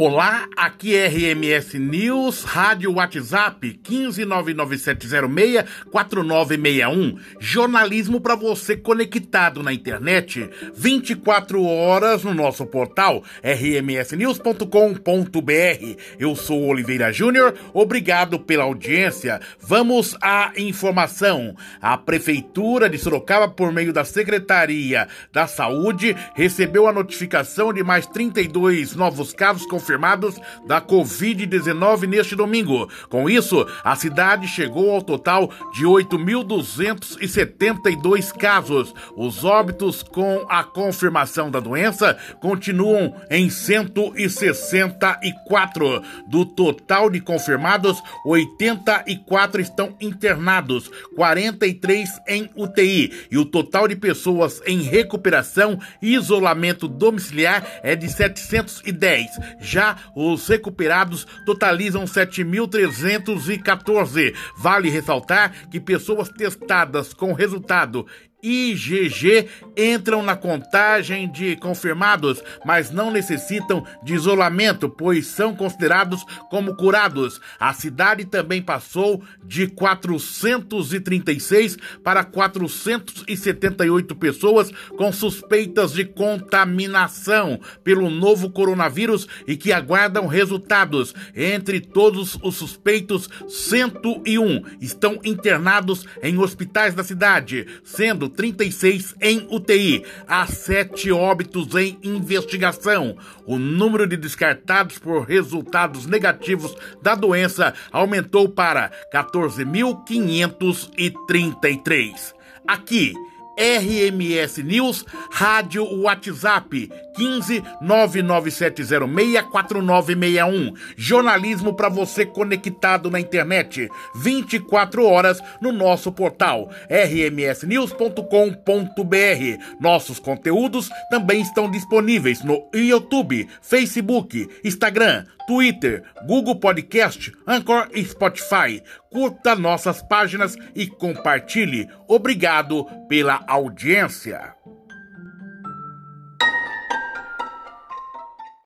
Olá, aqui é RMS News, rádio WhatsApp 15997064961. Jornalismo para você conectado na internet 24 horas no nosso portal rmsnews.com.br. Eu sou Oliveira Júnior, obrigado pela audiência. Vamos à informação. A prefeitura de Sorocaba por meio da Secretaria da Saúde recebeu a notificação de mais 32 novos casos confirmados confirmados da Covid-19 neste domingo. Com isso, a cidade chegou ao total de 8.272 casos. Os óbitos com a confirmação da doença continuam em 164. Do total de confirmados, 84 estão internados, 43 em UTI e o total de pessoas em recuperação e isolamento domiciliar é de 710. Já já os recuperados totalizam 7.314. Vale ressaltar que pessoas testadas com resultado IgG entram na contagem de confirmados, mas não necessitam de isolamento, pois são considerados como curados. A cidade também passou de 436 para 478 pessoas com suspeitas de contaminação pelo novo coronavírus e que aguardam resultados. Entre todos os suspeitos, 101 estão internados em hospitais da cidade, sendo 36 em UTI. Há sete óbitos em investigação. O número de descartados por resultados negativos da doença aumentou para 14.533. Aqui, RMS News, Rádio WhatsApp 15 997064961. Jornalismo para você conectado na internet 24 horas no nosso portal rmsnews.com.br. Nossos conteúdos também estão disponíveis no YouTube, Facebook, Instagram, Twitter, Google Podcast, Anchor e Spotify. Curta nossas páginas e compartilhe. Obrigado pela audiência.